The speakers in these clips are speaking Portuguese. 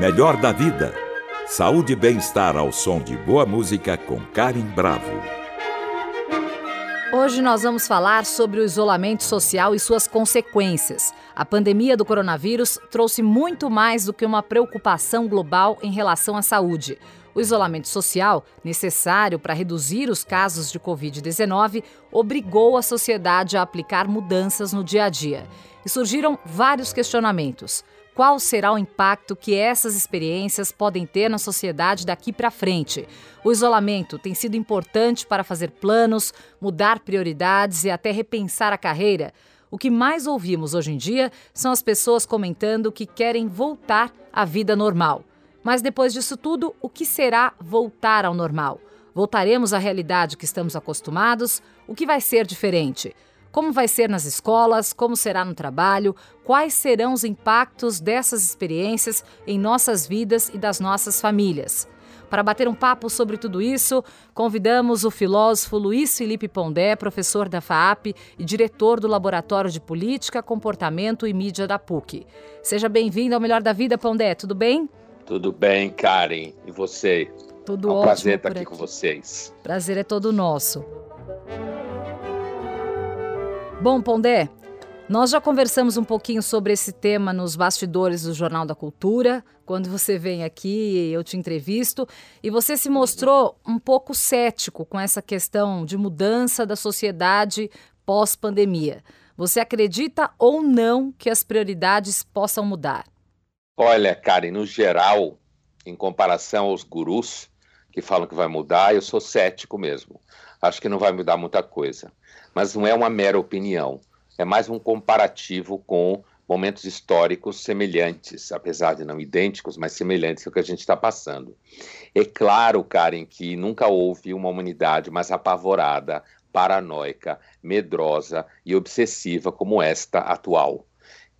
Melhor da vida. Saúde e bem-estar ao som de boa música com Karen Bravo. Hoje nós vamos falar sobre o isolamento social e suas consequências. A pandemia do coronavírus trouxe muito mais do que uma preocupação global em relação à saúde. O isolamento social, necessário para reduzir os casos de Covid-19, obrigou a sociedade a aplicar mudanças no dia a dia. E surgiram vários questionamentos. Qual será o impacto que essas experiências podem ter na sociedade daqui para frente? O isolamento tem sido importante para fazer planos, mudar prioridades e até repensar a carreira. O que mais ouvimos hoje em dia são as pessoas comentando que querem voltar à vida normal. Mas depois disso tudo, o que será voltar ao normal? Voltaremos à realidade que estamos acostumados? O que vai ser diferente? Como vai ser nas escolas? Como será no trabalho? Quais serão os impactos dessas experiências em nossas vidas e das nossas famílias? Para bater um papo sobre tudo isso, convidamos o filósofo Luiz Felipe Pondé, professor da FAAP e diretor do Laboratório de Política, Comportamento e Mídia da PUC. Seja bem-vindo ao Melhor da Vida, Pondé, tudo bem? Tudo bem, Karen. E você? Tudo é um ótimo. prazer estar aqui, aqui com vocês. Prazer é todo nosso. Bom, Pondé, nós já conversamos um pouquinho sobre esse tema nos bastidores do Jornal da Cultura, quando você vem aqui, eu te entrevisto, e você se mostrou um pouco cético com essa questão de mudança da sociedade pós-pandemia. Você acredita ou não que as prioridades possam mudar? Olha, Karen, no geral, em comparação aos gurus que falam que vai mudar, eu sou cético mesmo. Acho que não vai mudar muita coisa. Mas não é uma mera opinião, é mais um comparativo com momentos históricos semelhantes, apesar de não idênticos, mas semelhantes ao que a gente está passando. É claro, Karen, que nunca houve uma humanidade mais apavorada, paranoica, medrosa e obsessiva como esta atual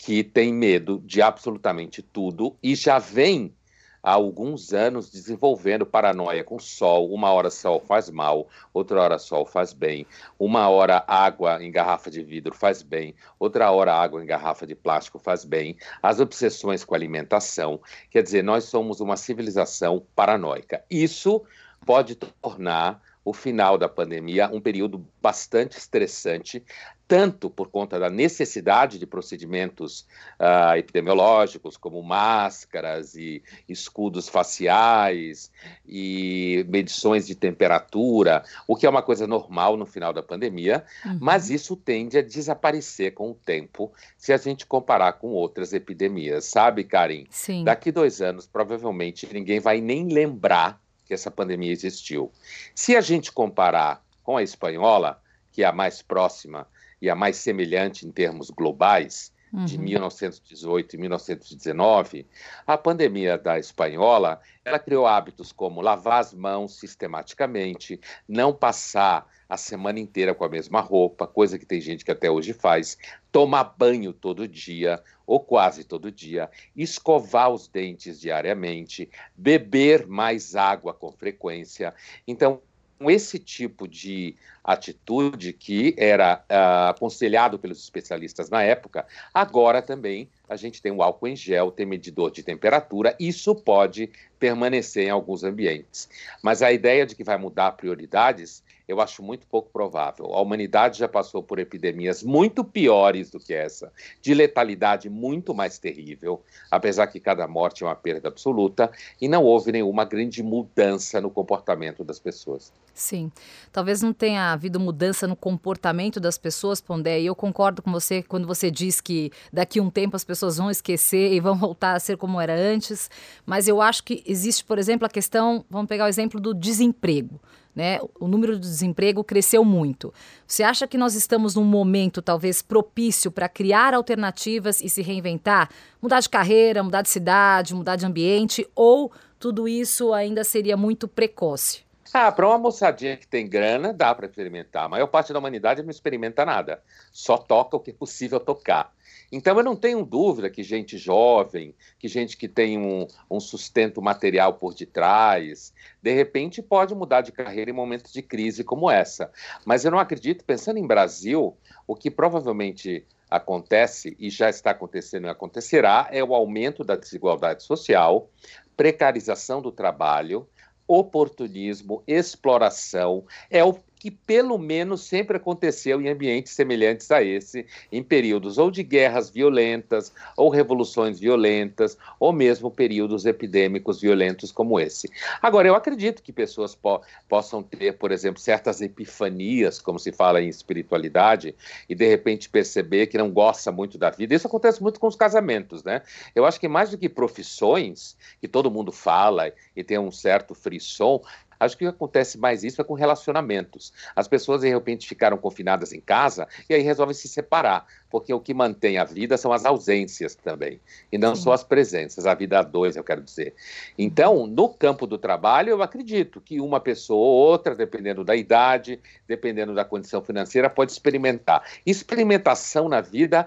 que tem medo de absolutamente tudo e já vem há alguns anos desenvolvendo paranoia com sol. Uma hora sol faz mal, outra hora sol faz bem. Uma hora água em garrafa de vidro faz bem, outra hora água em garrafa de plástico faz bem. As obsessões com alimentação. Quer dizer, nós somos uma civilização paranoica. Isso pode tornar o final da pandemia um período bastante estressante, tanto por conta da necessidade de procedimentos uh, epidemiológicos, como máscaras e escudos faciais e medições de temperatura, o que é uma coisa normal no final da pandemia, uhum. mas isso tende a desaparecer com o tempo se a gente comparar com outras epidemias, sabe, Karim? Sim. Daqui dois anos, provavelmente, ninguém vai nem lembrar que essa pandemia existiu. Se a gente comparar com a espanhola, que é a mais próxima e a mais semelhante em termos globais, uhum. de 1918 e 1919, a pandemia da espanhola, ela criou hábitos como lavar as mãos sistematicamente, não passar a semana inteira com a mesma roupa, coisa que tem gente que até hoje faz, tomar banho todo dia ou quase todo dia, escovar os dentes diariamente, beber mais água com frequência. Então, esse tipo de atitude que era uh, aconselhado pelos especialistas na época, agora também a gente tem o álcool em gel, tem medidor de temperatura, isso pode permanecer em alguns ambientes. Mas a ideia de que vai mudar prioridades, eu acho muito pouco provável. A humanidade já passou por epidemias muito piores do que essa, de letalidade muito mais terrível, apesar que cada morte é uma perda absoluta, e não houve nenhuma grande mudança no comportamento das pessoas. Sim, talvez não tenha havido mudança no comportamento das pessoas, Pondé, e eu concordo com você quando você diz que daqui a um tempo as pessoas vão esquecer e vão voltar a ser como era antes, mas eu acho que existe, por exemplo, a questão, vamos pegar o exemplo do desemprego. Né? O número de desemprego cresceu muito. Você acha que nós estamos num momento talvez propício para criar alternativas e se reinventar? Mudar de carreira, mudar de cidade, mudar de ambiente? Ou tudo isso ainda seria muito precoce? Ah, para uma moçadinha que tem grana, dá para experimentar. A maior parte da humanidade não experimenta nada. Só toca o que é possível tocar. Então, eu não tenho dúvida que gente jovem, que gente que tem um, um, sustento material por detrás, de repente pode mudar de carreira em momentos de crise como essa. Mas eu não acredito, pensando em Brasil, o que provavelmente acontece e já está acontecendo e acontecerá é o aumento da desigualdade social, precarização do trabalho, oportunismo, exploração, é o que pelo menos sempre aconteceu em ambientes semelhantes a esse, em períodos ou de guerras violentas, ou revoluções violentas, ou mesmo períodos epidêmicos violentos como esse. Agora, eu acredito que pessoas po possam ter, por exemplo, certas epifanias, como se fala em espiritualidade, e de repente perceber que não gosta muito da vida. Isso acontece muito com os casamentos, né? Eu acho que mais do que profissões, que todo mundo fala e tem um certo frisson, Acho que acontece mais isso é com relacionamentos. As pessoas, de repente, ficaram confinadas em casa e aí resolvem se separar, porque o que mantém a vida são as ausências também, e não Sim. só as presenças, a vida a dois, eu quero dizer. Então, no campo do trabalho, eu acredito que uma pessoa ou outra, dependendo da idade, dependendo da condição financeira, pode experimentar. Experimentação na vida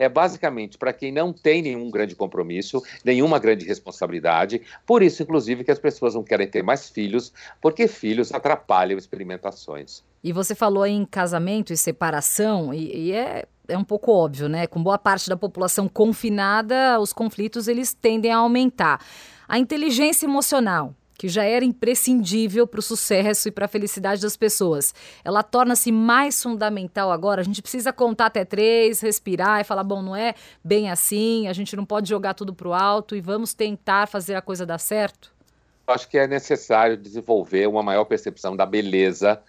é basicamente para quem não tem nenhum grande compromisso, nenhuma grande responsabilidade. Por isso, inclusive, que as pessoas não querem ter mais filhos, porque filhos atrapalham experimentações. E você falou em casamento e separação, e, e é é um pouco óbvio, né? Com boa parte da população confinada, os conflitos eles tendem a aumentar. A inteligência emocional, que já era imprescindível para o sucesso e para a felicidade das pessoas. Ela torna-se mais fundamental agora. A gente precisa contar até três, respirar e falar: bom, não é bem assim, a gente não pode jogar tudo para o alto e vamos tentar fazer a coisa dar certo? Acho que é necessário desenvolver uma maior percepção da beleza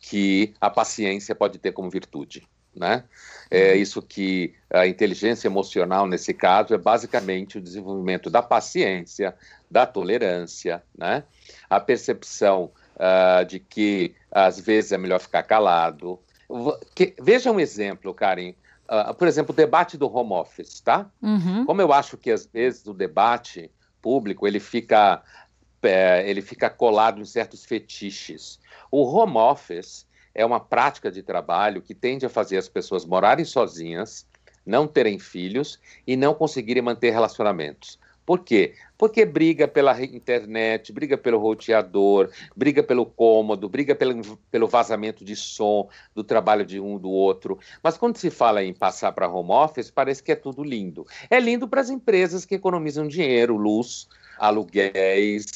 que a paciência pode ter como virtude. Né? É uhum. isso que a inteligência emocional, nesse caso, é basicamente o desenvolvimento da paciência, da tolerância, né? a percepção uh, de que às vezes é melhor ficar calado. Que, veja um exemplo, Karen. Uh, por exemplo, o debate do home office, tá? Uhum. Como eu acho que às vezes o debate público ele fica, é, ele fica colado em certos fetiches. O home office é uma prática de trabalho que tende a fazer as pessoas morarem sozinhas, não terem filhos e não conseguirem manter relacionamentos. Por quê? Porque briga pela internet, briga pelo roteador, briga pelo cômodo, briga pelo, pelo vazamento de som do trabalho de um do outro. Mas quando se fala em passar para home office, parece que é tudo lindo. É lindo para as empresas que economizam dinheiro, luz, aluguéis,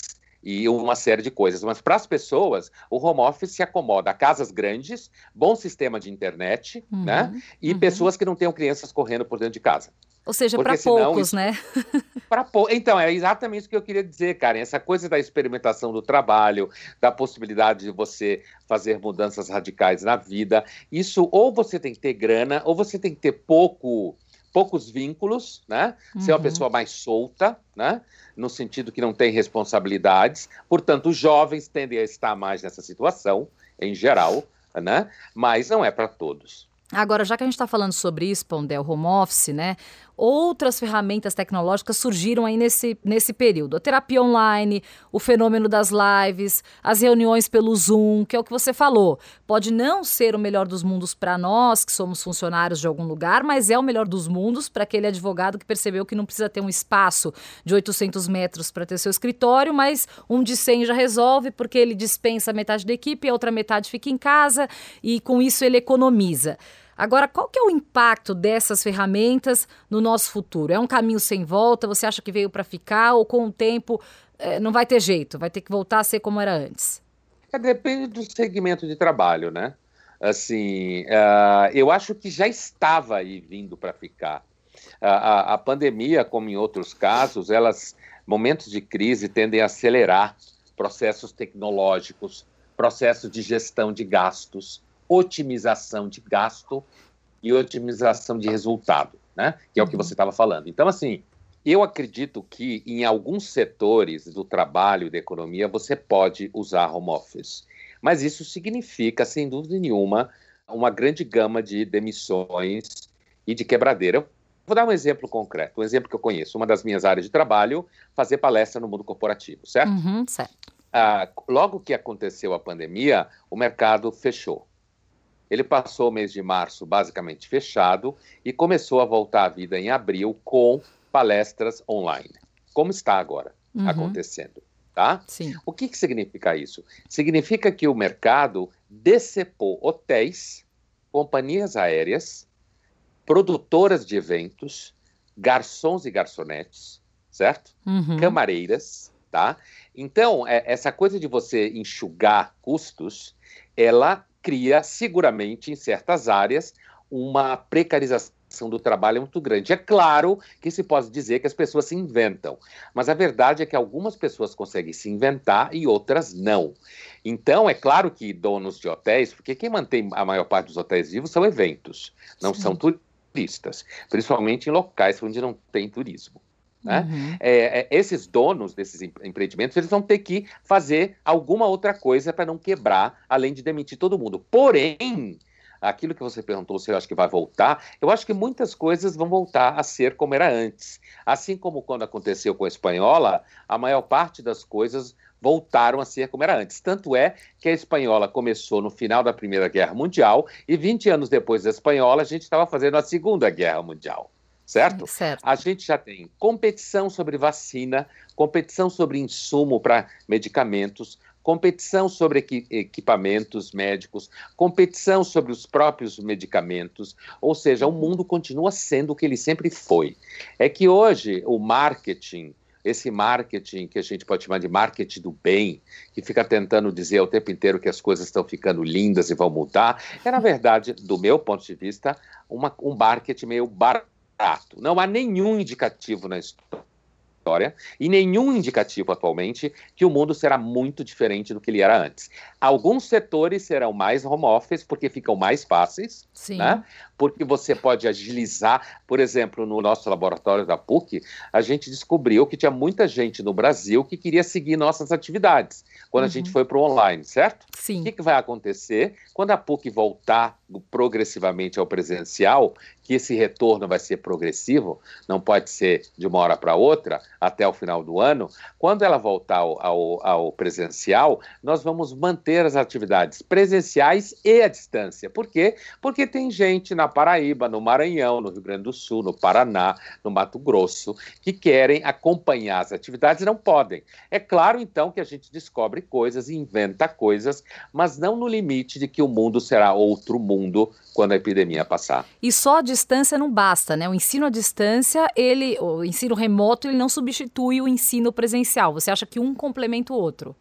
e uma série de coisas. Mas para as pessoas, o home office se acomoda a casas grandes, bom sistema de internet, uhum, né? E uhum. pessoas que não tenham crianças correndo por dentro de casa. Ou seja, para poucos, isso... né? para pou... Então, é exatamente o que eu queria dizer, Karen. Essa coisa da experimentação do trabalho, da possibilidade de você fazer mudanças radicais na vida. Isso, ou você tem que ter grana, ou você tem que ter pouco poucos vínculos, né? Uhum. Ser uma uhum. pessoa mais solta, né? No sentido que não tem responsabilidades. Portanto, os jovens tendem a estar mais nessa situação, em geral, né? Mas não é para todos. Agora, já que a gente está falando sobre isso, Pondel, home office, né? Outras ferramentas tecnológicas surgiram aí nesse, nesse período. A terapia online, o fenômeno das lives, as reuniões pelo Zoom, que é o que você falou. Pode não ser o melhor dos mundos para nós, que somos funcionários de algum lugar, mas é o melhor dos mundos para aquele advogado que percebeu que não precisa ter um espaço de 800 metros para ter seu escritório, mas um de 100 já resolve, porque ele dispensa metade da equipe a outra metade fica em casa e com isso ele economiza. Agora, qual que é o impacto dessas ferramentas no nosso futuro? É um caminho sem volta? Você acha que veio para ficar ou com o tempo é, não vai ter jeito, vai ter que voltar a ser como era antes? É, depende do segmento de trabalho, né? Assim, uh, eu acho que já estava aí vindo para ficar. Uh, a, a pandemia, como em outros casos, elas momentos de crise tendem a acelerar processos tecnológicos, processos de gestão de gastos, otimização de gasto e otimização de resultado, né? Que é o que uhum. você estava falando. Então, assim, eu acredito que em alguns setores do trabalho e da economia você pode usar home office. Mas isso significa, sem dúvida nenhuma, uma grande gama de demissões e de quebradeira. Eu vou dar um exemplo concreto, um exemplo que eu conheço. Uma das minhas áreas de trabalho, fazer palestra no mundo corporativo, certo? Uhum, certo. Ah, logo que aconteceu a pandemia, o mercado fechou Ele passou o mês de março basicamente fechado e começou a voltar à vida em abril com palestras online. Como está agora uhum. acontecendo? Tá? Sim. O que, que significa isso? Significa que o mercado decepou hotéis, companhias aéreas, produtoras de eventos, garçons e garçonetes, certo? Uhum. Camareiras, tá? Então, é, essa coisa de você enxugar custos, ela cria seguramente em certas áreas uma precarização do trabalho muito grande. É claro que se pode dizer que as pessoas se inventam, mas a verdade é que algumas pessoas conseguem se inventar e outras não. Então, é claro que donos de hotéis, porque quem mantém a maior parte dos hotéis vivos são eventos, não Sim. são turistas, principalmente em locais onde não tem turismo. Né? Uhum. É, é, esses donos desses empreendimentos eles vão ter que fazer alguma outra coisa para não quebrar, além de demitir todo mundo. Porém, aquilo que você perguntou se eu acho que vai voltar, eu acho que muitas coisas vão voltar a ser como era antes. Assim como quando aconteceu com a espanhola, a maior parte das coisas voltaram a ser como era antes. Tanto é que a espanhola começou no final da Primeira Guerra Mundial e 20 anos depois da espanhola a gente estava fazendo a Segunda Guerra Mundial. Certo? certo? A gente já tem competição sobre vacina, competição sobre insumo para medicamentos, competição sobre equipamentos médicos, competição sobre os próprios medicamentos, ou seja, o mundo continua sendo o que ele sempre foi. É que hoje o marketing, esse marketing que a gente pode chamar de marketing do bem, que fica tentando dizer o tempo inteiro que as coisas estão ficando lindas e vão mudar, é, na verdade, do meu ponto de vista, uma, um marketing meio barato. Não há nenhum indicativo na história história e nenhum indicativo atualmente que o mundo será muito diferente do que ele era antes. Alguns setores serão mais home office porque ficam mais fáceis, Sim. né? Porque você pode agilizar, por exemplo, no nosso laboratório da PUC, a gente descobriu que tinha muita gente no Brasil que queria seguir nossas atividades quando uhum. a gente uhum. foi para o online, certo? Sim. O que, que vai acontecer quando a PUC voltar progressivamente ao presencial? Que esse retorno vai ser progressivo, não pode ser de uma hora para outra, até o final do ano. Quando ela voltar ao, ao, ao, presencial, nós vamos manter as atividades presenciais e à distância. Por quê? Porque tem gente na Paraíba, no Maranhão, no Rio Grande do Sul, no Paraná, no Mato Grosso, que querem acompanhar as atividades e não podem. É claro, então, que a gente descobre coisas e inventa coisas, mas não no limite de que o mundo será outro mundo quando a epidemia passar. E só a distância não basta, né? O ensino à distância, ele, o ensino remoto, ele não substitui o ensino presencial. Você acha que um complementa o outro?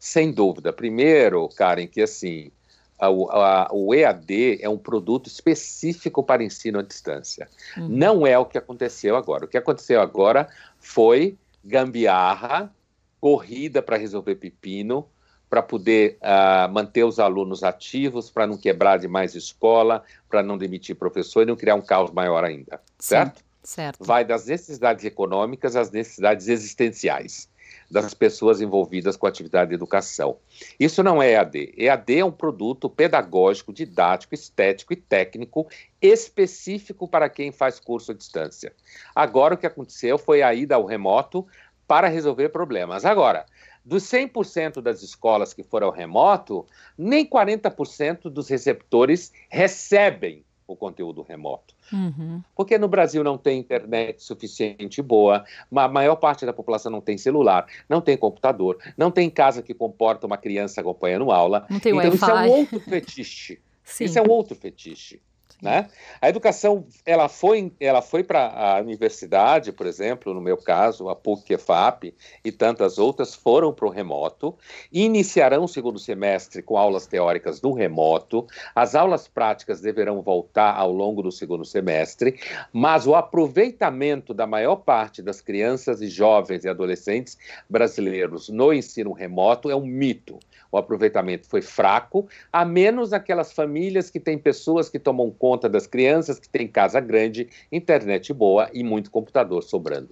Sem dúvida. Primeiro, Karen, que assim, a, a, o EAD é um produto específico para ensino à distância. Uhum. Não é o que aconteceu agora. O que aconteceu agora foi gambiarra, corrida para resolver pepino, para poder uh, manter os alunos ativos, para não quebrar demais escola, para não demitir professor e não criar um caos maior ainda, certo? Sim, certo. Vai das necessidades econômicas às necessidades existenciais das pessoas envolvidas com a atividade de educação. Isso não é EAD. EAD é um produto pedagógico, didático, estético e técnico específico para quem faz curso à distância. Agora o que aconteceu foi a ida ao remoto para resolver problemas. Agora, dos 100% das escolas que foram remoto, nem 40% dos receptores recebem o conteúdo remoto. Uhum. Porque no Brasil não tem internet suficiente boa, a maior parte da população não tem celular, não tem computador, não tem casa que comporta uma criança acompanhando aula. Não tem então isso é um outro fetiche. Sim. Isso é um outro fetiche. Né? A educação ela foi, ela foi para a universidade, por exemplo, no meu caso, a PUC, FAP e tantas outras foram para o remoto, iniciarão o segundo semestre com aulas teóricas no remoto, as aulas práticas deverão voltar ao longo do segundo semestre, mas o aproveitamento da maior parte das crianças e jovens e adolescentes brasileiros no ensino remoto é um mito. O aproveitamento foi fraco, a menos aquelas famílias que têm pessoas que tomam conta conta das crianças que têm casa grande, internet boa e muito computador sobrando.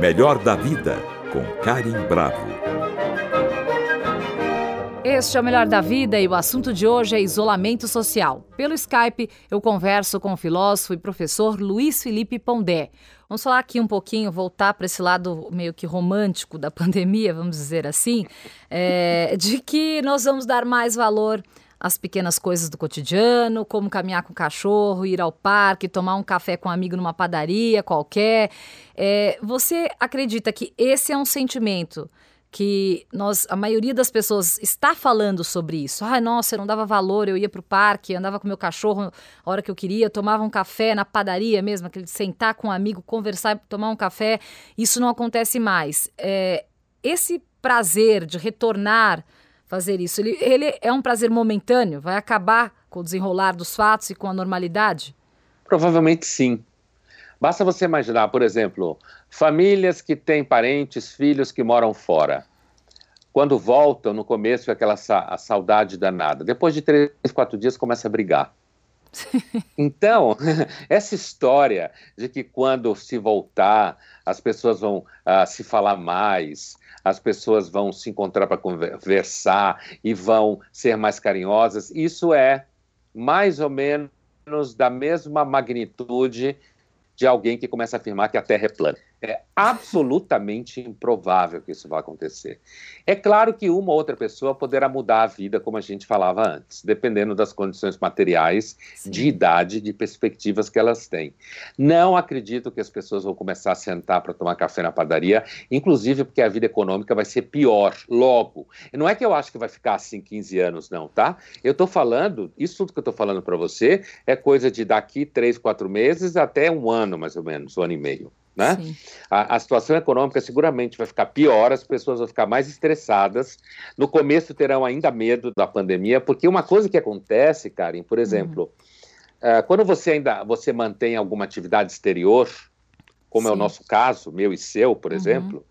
Melhor da vida com Karim Bravo. Este é o Melhor da Vida e o assunto de hoje é isolamento social. Pelo Skype, eu converso com o filósofo e professor Luiz Felipe Pondé. Vamos falar aqui um pouquinho, voltar para esse lado meio que romântico da pandemia, vamos dizer assim, é, de que nós vamos dar mais valor as pequenas coisas do cotidiano, como caminhar com o cachorro, ir ao parque, tomar um café com um amigo numa padaria qualquer. É, você acredita que esse é um sentimento que nós, a maioria das pessoas está falando sobre isso. Ai, nossa, eu não dava valor, eu ia para o parque, andava com meu cachorro a hora que eu queria, tomava um café na padaria mesmo, aquele sentar com um amigo, conversar, tomar um café. Isso não acontece mais. É, esse prazer de retornar fazer isso, ele, ele é um prazer momentâneo? Vai acabar com o desenrolar dos fatos e com a normalidade? Provavelmente sim. Basta você imaginar, por exemplo, famílias que têm parentes, filhos que moram fora. Quando voltam, no começo é aquela sa saudade danada. Depois de três, quatro dias começa a brigar. Então, essa história de que quando se voltar, as pessoas vão uh, se falar mais, as pessoas vão se encontrar para conversar e vão ser mais carinhosas, isso é mais ou menos da mesma magnitude de alguém que começa a afirmar que a Terra é plana. É absolutamente improvável que isso vá acontecer. É claro que uma ou outra pessoa poderá mudar a vida, como a gente falava antes, dependendo das condições materiais, Sim. de idade, de perspectivas que elas têm. Não acredito que as pessoas vão começar a sentar para tomar café na padaria, inclusive porque a vida econômica vai ser pior logo. Não é que eu acho que vai ficar assim 15 anos, não, tá? Eu estou falando, isso tudo que eu estou falando para você é coisa de daqui 3, 4 meses até um ano, mais ou menos, um ano e meio. Né? A, a, situação econômica seguramente vai ficar pior, as pessoas vão ficar mais estressadas. No começo terão ainda medo da pandemia, porque uma coisa que acontece, Karen, por exemplo, uhum. uh, quando você ainda você mantém alguma atividade exterior, como Sim. é o nosso caso, meu e seu, por uhum. exemplo,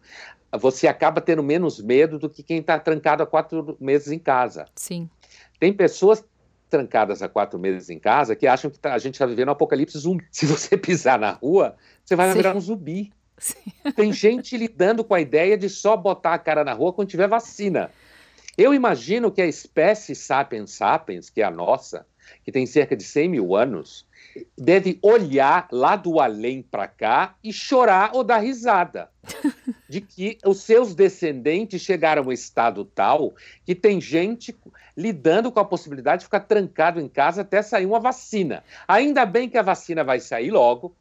você acaba tendo menos medo do que quem está trancado há quatro meses em casa. Sim. Tem pessoas trancadas há quatro meses em casa que acham que tá, a gente está vivendo um apocalipse zumbi. Se você pisar na rua, você vai Sim. virar um zumbi. Sim. Tem gente lidando com a ideia de só botar a cara na rua quando tiver vacina. Eu imagino que a espécie Sapiens sapiens, que é a nossa, que tem cerca de 100 mil anos, deve olhar lá do além para cá e chorar ou dar risada de que os seus descendentes chegaram a um estado tal que tem gente lidando com a possibilidade de ficar trancado em casa até sair uma vacina. Ainda bem que a vacina vai sair logo,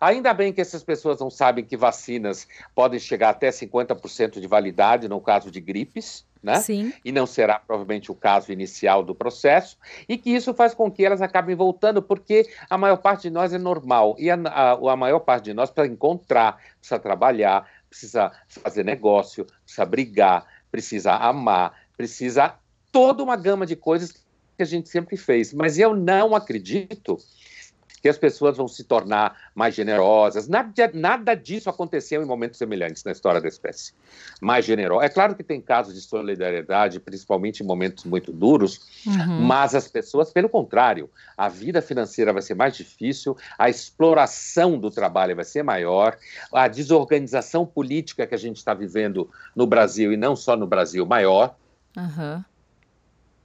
Ainda bem que essas pessoas não sabem que vacinas podem chegar até 50% de validade no caso de gripes, né? Sim. E não será provavelmente o caso inicial do processo, e que isso faz com que elas acabem voltando, porque a maior parte de nós é normal, e a, a, a maior parte de nós precisa encontrar, precisa trabalhar, precisa fazer negócio, precisa brigar, precisa amar, precisa toda uma gama de coisas que a gente sempre fez. Mas eu não acredito que as pessoas vão se tornar mais generosas. Nada, nada disso aconteceu em momentos semelhantes na história da espécie. Mais generosa. É claro que tem casos de solidariedade, principalmente em momentos muito duros, uhum. mas as pessoas, pelo contrário, a vida financeira vai ser mais difícil, a exploração do trabalho vai ser maior, a desorganização política que a gente está vivendo no Brasil, e não só no Brasil, maior. Uhum.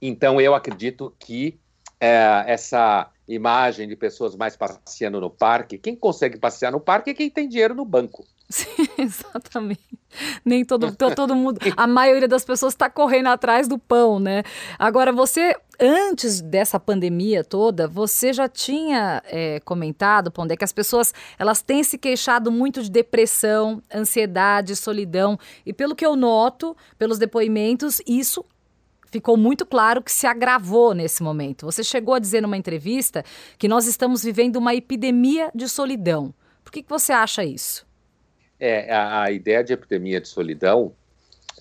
Então, eu acredito que é, essa imagem de pessoas mais passeando no parque. Quem consegue passear no parque é quem tem dinheiro no banco. Sim, exatamente. Nem todo, todo mundo, a maioria das pessoas está correndo atrás do pão, né? Agora, você, antes dessa pandemia toda, você já tinha é, comentado, Pondé, que as pessoas elas têm se queixado muito de depressão, ansiedade, solidão. E pelo que eu noto, pelos depoimentos, isso ficou muito claro que se agravou nesse momento. Você chegou a dizer numa entrevista que nós estamos vivendo uma epidemia de solidão. Por que, que você acha isso? É, a, a ideia de epidemia de solidão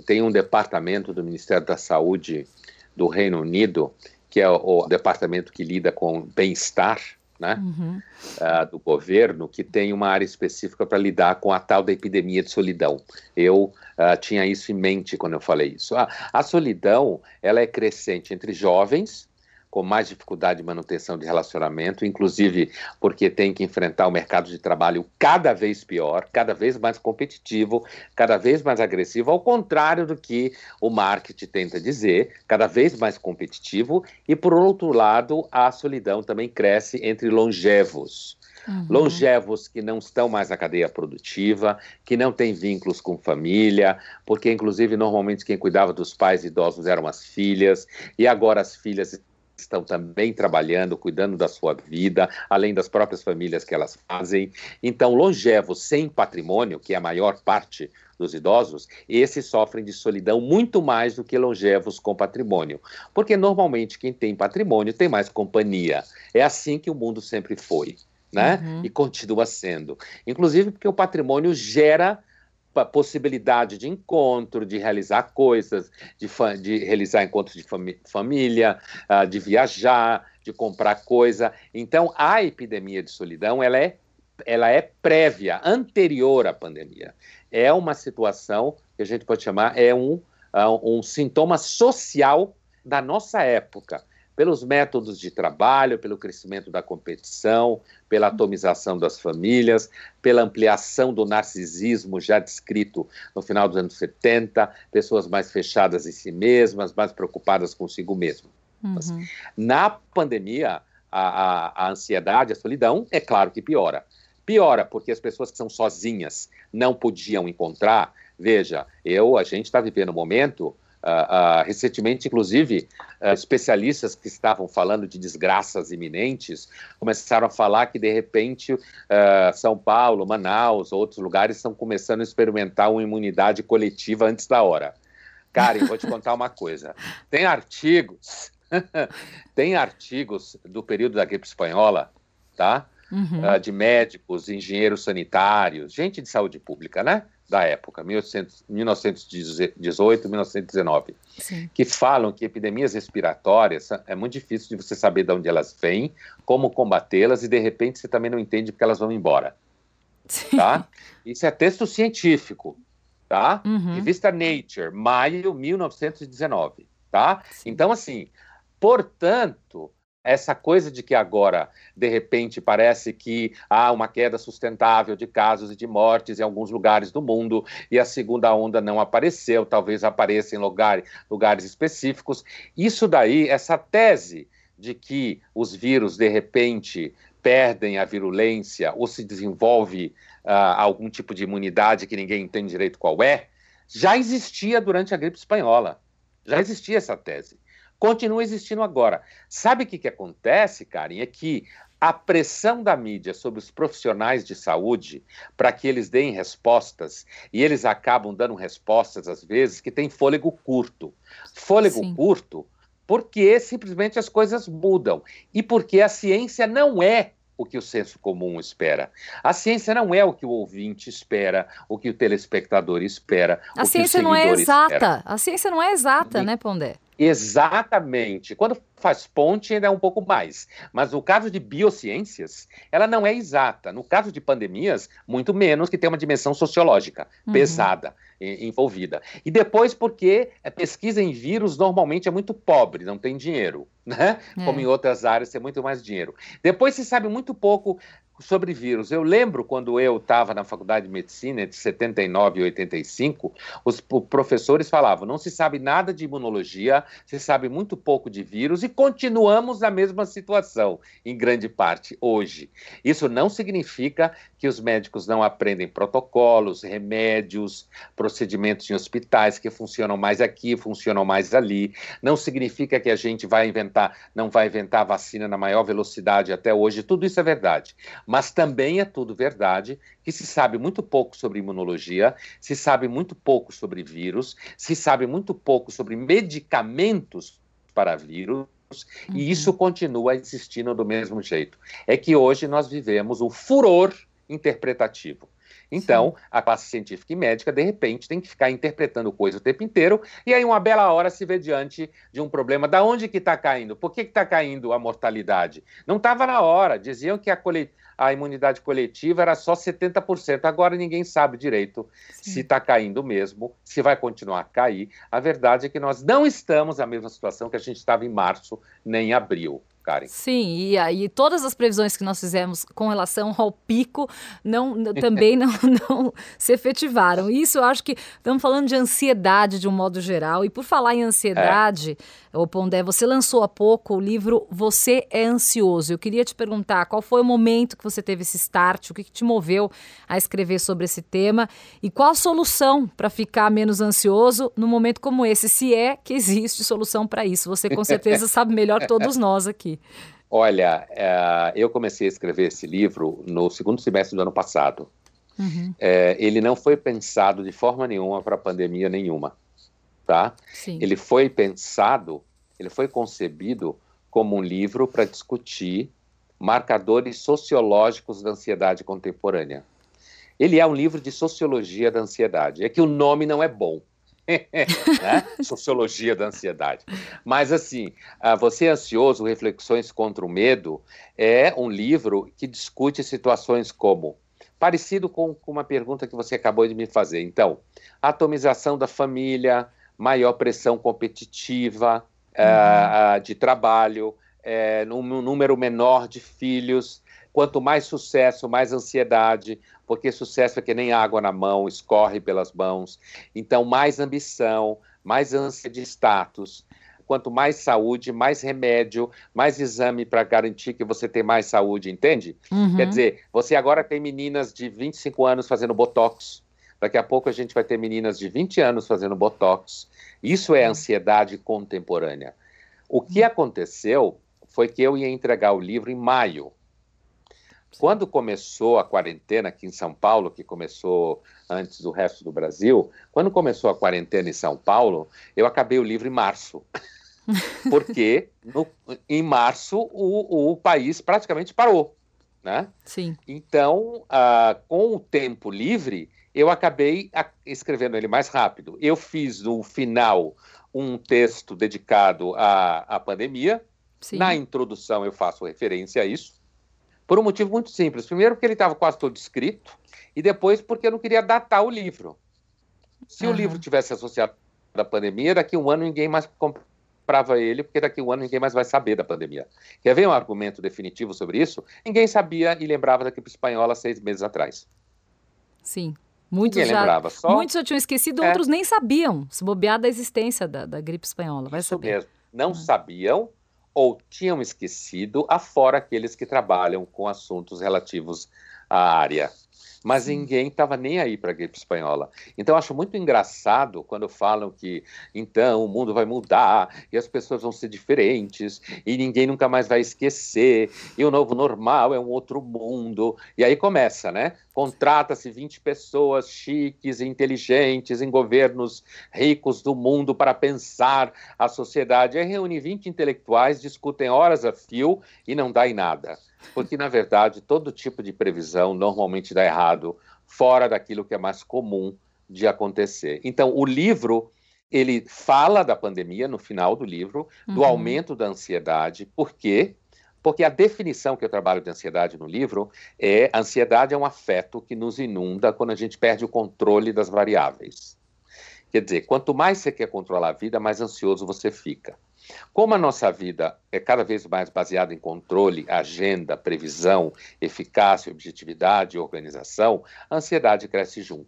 tem um departamento do Ministério da Saúde do Reino Unido, que é o, o departamento que lida com bem-estar, né, uhum. uh, do governo que tem uma área específica para lidar com a tal da epidemia de solidão. Eu uh, tinha isso em mente quando eu falei isso. A, a solidão ela é crescente entre jovens com mais dificuldade de manutenção de relacionamento, inclusive porque tem que enfrentar o mercado de trabalho cada vez pior, cada vez mais competitivo, cada vez mais agressivo, ao contrário do que o marketing tenta dizer, cada vez mais competitivo, e por outro lado, a solidão também cresce entre longevos. Uhum. Longevos que não estão mais na cadeia produtiva, que não têm vínculos com família, porque, inclusive, normalmente quem cuidava dos pais idosos eram as filhas, e agora as filhas estão também trabalhando, cuidando da sua vida, além das próprias famílias que elas fazem. Então, longevos sem patrimônio, que é a maior parte dos idosos, esses sofrem de solidão muito mais do que longevos com patrimônio. Porque normalmente quem tem patrimônio tem mais companhia. É assim que o mundo sempre foi, né? Uhum. E continua sendo. Inclusive porque o patrimônio gera possibilidade de encontro, de realizar coisas, de, de realizar encontros de fami família, uh, de viajar, de comprar coisa. Então, a epidemia de solidão ela é, ela é prévia, anterior à pandemia. É uma situação que a gente pode chamar é um, uh, um sintoma social da nossa época pelos métodos de trabalho, pelo crescimento da competição, pela atomização das famílias, pela ampliação do narcisismo já descrito no final dos anos 70, pessoas mais fechadas em si mesmas, mais preocupadas consigo mesmas. Uhum. Na pandemia, a, a, a ansiedade, a solidão, é claro que piora. Piora porque as pessoas que são sozinhas não podiam encontrar. Veja, eu, a gente está vivendo um momento Uh, uh, recentemente, inclusive, uh, especialistas que estavam falando de desgraças iminentes começaram a falar que, de repente, São Paulo, Manaus, outros lugares estão começando a experimentar uma imunidade coletiva antes da hora. Karen, vou te contar uma coisa. Tem artigos, tem artigos do período da gripe espanhola, tá? Uhum. de médicos, engenheiros sanitários, gente de saúde pública, né? Da época, 1918, 1919, Sim. que falam que epidemias respiratórias é muito difícil de você saber de onde elas vêm, como combatê-las e de repente você também não entende porque elas vão embora. Sim. Tá? Isso é texto científico, tá? Uhum. Revista Nature, maio 1919, tá? Sim. Então assim, portanto, essa coisa de que agora, de repente, parece que há uma queda sustentável de casos e de mortes em alguns lugares do mundo e a segunda onda não apareceu, talvez apareça em lugar, lugares específicos. Isso daí, essa tese de que os vírus, de repente, perdem a virulência ou se desenvolve uh, algum tipo de imunidade que ninguém entende direito qual é, já existia durante a gripe espanhola. Já existia essa tese continua existindo agora. Sabe o que, que acontece, Karen? É que a pressão da mídia sobre os profissionais de saúde para que eles deem respostas, e eles acabam dando respostas, às vezes, que têm fôlego curto. Fôlego Sim. curto porque simplesmente as coisas mudam e porque a ciência não é o que o senso comum espera. A ciência não é o que o ouvinte espera, o que o telespectador espera. A ciência não é exata. Espera. A ciência não é exata, né, Pondé? Exatamente. Quando faz ponte, ainda é um pouco mais. Mas no caso de biociências, ela não é exata. No caso de pandemias, muito menos, que tem uma dimensão sociológica uhum. pesada envolvida. E depois, porque a pesquisa em vírus normalmente é muito pobre, não tem dinheiro. Né? É. Como em outras áreas, tem muito mais dinheiro. Depois se sabe muito pouco sobre vírus. Eu lembro quando eu estava na faculdade de medicina, entre 79 e 85, os professores falavam: não se sabe nada de imunologia, se sabe muito pouco de vírus e continuamos na mesma situação, em grande parte, hoje. Isso não significa que os médicos não aprendem protocolos, remédios, procedimentos em hospitais que funcionam mais aqui, funcionam mais ali. Não significa que a gente vai inventar, não vai inventar a vacina na maior velocidade até hoje. Tudo isso é verdade. Mas também é tudo verdade que se sabe muito pouco sobre imunologia, se sabe muito pouco sobre vírus, se sabe muito pouco sobre medicamentos para vírus. Uhum. E isso continua existindo do mesmo jeito. É que hoje nós vivemos o furor interpretativo. Então, Sim. a classe científica e médica, de repente, tem que ficar interpretando coisa o tempo inteiro, e aí uma bela hora se vê diante de um problema. Da onde que está caindo? Por que está caindo a mortalidade? Não estava na hora. Diziam que a, a, imunidade coletiva era só 70%. Agora ninguém sabe direito Sim. se está caindo mesmo, se vai continuar a cair. A verdade é que nós não estamos na mesma situação que a gente estava em março nem em abril. Karen. Sim, e aí todas as previsões que nós fizemos com relação ao pico não, também não, não se efetivaram. Isso eu acho que estamos falando de ansiedade de um modo geral. E por falar em ansiedade, é. o Pondé, você lançou há pouco o livro Você é Ansioso. Eu queria te perguntar qual foi o momento que você teve esse start, o que, que te moveu a escrever sobre esse tema e qual a solução para ficar menos ansioso num momento como esse, se é que existe solução para isso. Você com certeza sabe melhor todos nós aqui. Olha, é, eu comecei a escrever esse livro no segundo semestre do ano passado. Uhum. É, ele não foi pensado de forma nenhuma para pandemia nenhuma, tá? Sim. Ele foi pensado, ele foi concebido como um livro para discutir marcadores sociológicos da ansiedade contemporânea. Ele é um livro de sociologia da ansiedade. É que o nome não é bom. né? Sociologia da ansiedade. Mas, assim, Você é Ansioso, Reflexões contra o Medo, é um livro que discute situações como, parecido com, com uma pergunta que você acabou de me fazer. Então, atomização da família, maior pressão competitiva uhum. uh, de trabalho, é, um número menor de filhos, quanto mais sucesso, mais ansiedade, porque sucesso é que nem água na mão, escorre pelas mãos. Então, mais ambição, mais ânsia de status. Quanto mais saúde, mais remédio, mais exame para garantir que você tem mais saúde, entende? Uhum. Quer dizer, você agora tem meninas de 25 anos fazendo botox. Daqui a pouco a gente vai ter meninas de 20 anos fazendo botox. Isso é ansiedade contemporânea. O que aconteceu foi que eu ia entregar o livro em maio. Quando começou a quarentena aqui em São Paulo, que começou antes do resto do Brasil, quando começou a quarentena em São Paulo, eu acabei o livro em março. Porque no, em março o, o país praticamente parou. Né? Sim. Então, uh, com o tempo livre, eu acabei escrevendo ele mais rápido. Eu fiz no final um texto dedicado à, à pandemia. Sim. Na introdução eu faço referência a isso. Por um motivo muito simples. Primeiro, porque ele estava quase todo escrito, e depois, porque eu não queria datar o livro. Se uhum. o livro tivesse associado à pandemia, daqui a um ano ninguém mais comprava ele, porque daqui a um ano ninguém mais vai saber da pandemia. Quer ver um argumento definitivo sobre isso? Ninguém sabia e lembrava da gripe espanhola seis meses atrás. Sim. Muitos Ninguém já, lembrava, só... muitos já tinham esquecido, é. outros nem sabiam se bobear da existência da, da gripe espanhola. Vai isso saber. Mesmo. Não uhum. sabiam ou tinham esquecido, afora aqueles que trabalham com assuntos relativos à área mas ninguém estava nem aí para a gripe espanhola. Então, acho muito engraçado quando falam que então o mundo vai mudar e as pessoas vão ser diferentes e ninguém nunca mais vai esquecer e o novo normal é um outro mundo. E aí começa, né? Contrata-se 20 pessoas chiques e inteligentes em governos ricos do mundo para pensar a sociedade. Aí reúne 20 intelectuais, discutem horas a fio e não dá em nada porque na verdade todo tipo de previsão normalmente dá errado, fora daquilo que é mais comum de acontecer. Então, o livro ele fala da pandemia no final do livro, do uhum. aumento da ansiedade, por quê? Porque a definição que eu trabalho de ansiedade no livro é a ansiedade é um afeto que nos inunda quando a gente perde o controle das variáveis. Quer dizer, quanto mais você quer controlar a vida, mais ansioso você fica. Como a nossa vida é cada vez mais baseada em controle, agenda, previsão, eficácia, objetividade e organização, a ansiedade cresce junto.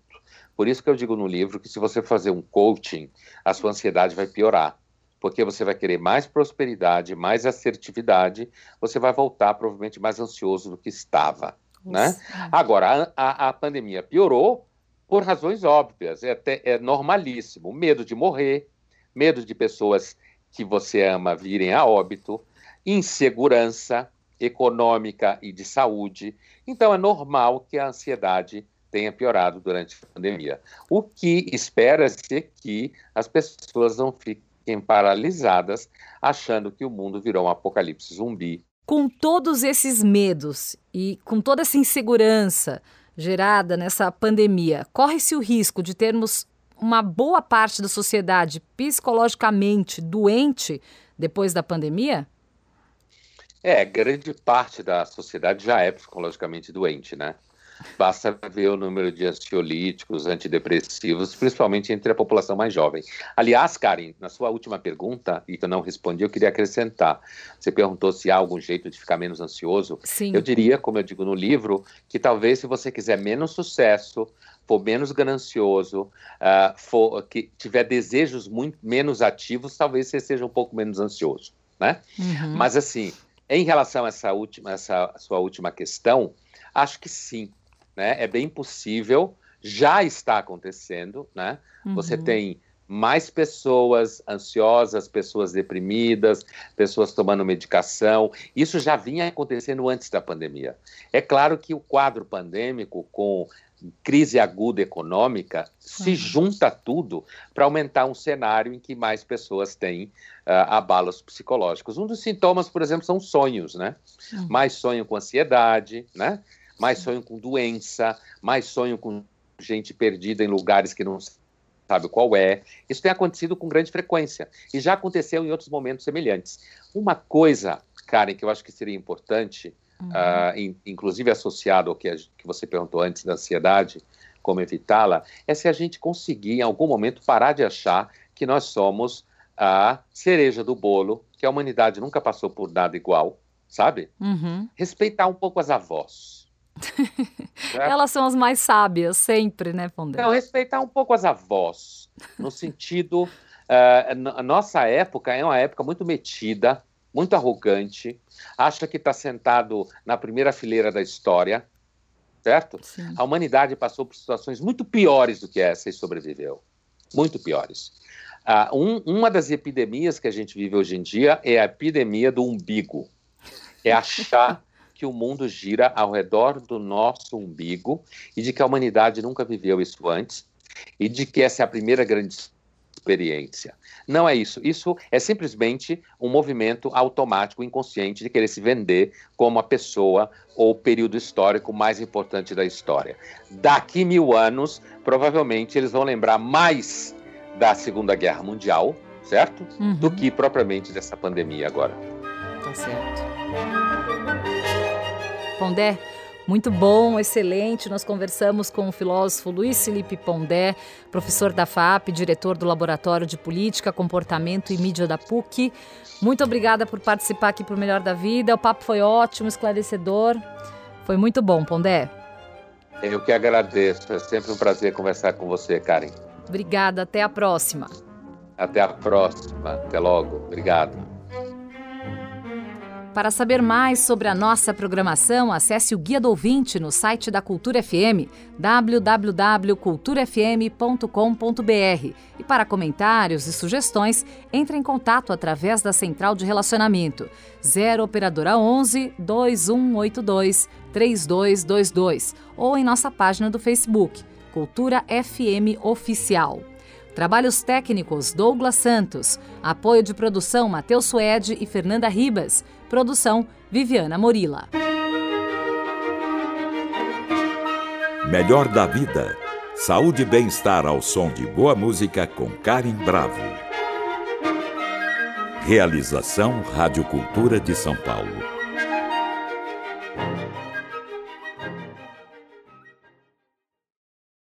Por isso que eu digo no livro que se você fazer um coaching, a sua ansiedade vai piorar. Porque você vai querer mais prosperidade, mais assertividade, você vai voltar provavelmente mais ansioso do que estava. Né? Agora, a, a, a pandemia piorou por razões óbvias, é, até, é normalíssimo. Medo de morrer, medo de pessoas que você ama virem a óbito, insegurança econômica e de saúde. Então, é normal que a ansiedade tenha piorado durante a pandemia. O que espera-se que as pessoas não fiquem paralisadas achando que o mundo virou um apocalipse zumbi. Com todos esses medos e com toda essa insegurança gerada nessa pandemia, corre-se o risco de termos uma boa parte da sociedade psicologicamente doente depois da pandemia? É, grande parte da sociedade já é psicologicamente doente, né? Basta ver o número de ansiolíticos, antidepressivos, principalmente entre a população mais jovem. Aliás, Karen, na sua última pergunta, e que eu não respondi, eu queria acrescentar. Você perguntou se há algum jeito de ficar menos ansioso. Sim. Eu diria, como eu digo no livro, que talvez se você quiser menos sucesso, for menos ganancioso, uh, for, que tiver desejos muito menos ativos, talvez você seja um pouco menos ansioso, né? Uhum. Mas assim, em relação a essa última, essa sua última questão, acho que sim, né? É bem possível, já está acontecendo, né? Uhum. Você tem mais pessoas ansiosas, pessoas deprimidas, pessoas tomando medicação. Isso já vinha acontecendo antes da pandemia. É claro que o quadro pandêmico, com crise aguda econômica, se uhum. junta tudo para aumentar um cenário em que mais pessoas têm uh, abalos psicológicos. Um dos sintomas, por exemplo, são sonhos, né? Uhum. Mais sonho com ansiedade, né? Mais sonho com doença, mais sonho com gente perdida em lugares que não sabe qual é. Isso tem acontecido com grande frequência e já aconteceu em outros momentos semelhantes. Uma coisa, Karen, que eu acho que seria importante uhum. uh, in, inclusive associado ao que, a, que você perguntou antes da ansiedade, como evitá-la, é se a gente conseguir, em algum momento, parar de achar que nós somos a cereja do bolo, que a humanidade nunca passou por nada igual, sabe? Uhum. Respeitar um pouco as avós. Né? Elas são as mais sábias, sempre, né, Pondé? Não, respeitar um pouco as avós, no sentido. Uh, a nossa época é uma época muito metida, muito arrogante, acha que está sentado na primeira fileira da história, certo? Sim. A humanidade passou por situações muito piores do que essa e sobreviveu. Muito piores. Uh, um, uma das epidemias que a gente vive hoje em dia é a epidemia do umbigo. É achar que o mundo gira ao redor do nosso umbigo e de que a humanidade nunca viveu isso antes e de que essa é a primeira grande experiência. Não é isso. Isso é simplesmente um movimento automático, inconsciente, de querer se vender como a pessoa ou o período histórico mais importante da história. Daqui mil anos, provavelmente eles vão lembrar mais da Segunda Guerra Mundial, certo? Uhum. Do que propriamente dessa pandemia agora. Tá certo. Pondé, muito bom, excelente. Nós conversamos com o filósofo Luiz Felipe Pondé, professor da FAP, diretor do Laboratório de Política, Comportamento e Mídia da PUC. Muito obrigada por participar aqui para o Melhor da Vida. O papo foi ótimo, esclarecedor. Foi muito bom, Pondé. Eu que agradeço. É sempre um prazer conversar com você, Karen. Obrigada. Até a próxima. Até a próxima. Até logo. Obrigado. Para saber mais sobre a nossa programação, acesse o Guia do Ouvinte no site da Cultura FM, www.culturafm.com.br. E para comentários e sugestões, entre em contato através da Central de Relacionamento 0 Operadora 11 2182 3222 ou em nossa página do Facebook, Cultura FM Oficial. Trabalhos técnicos Douglas Santos. Apoio de produção Matheus Suede e Fernanda Ribas. Produção Viviana Morila. Melhor da vida. Saúde e bem-estar ao som de boa música com Karen Bravo. Realização Rádio Cultura de São Paulo.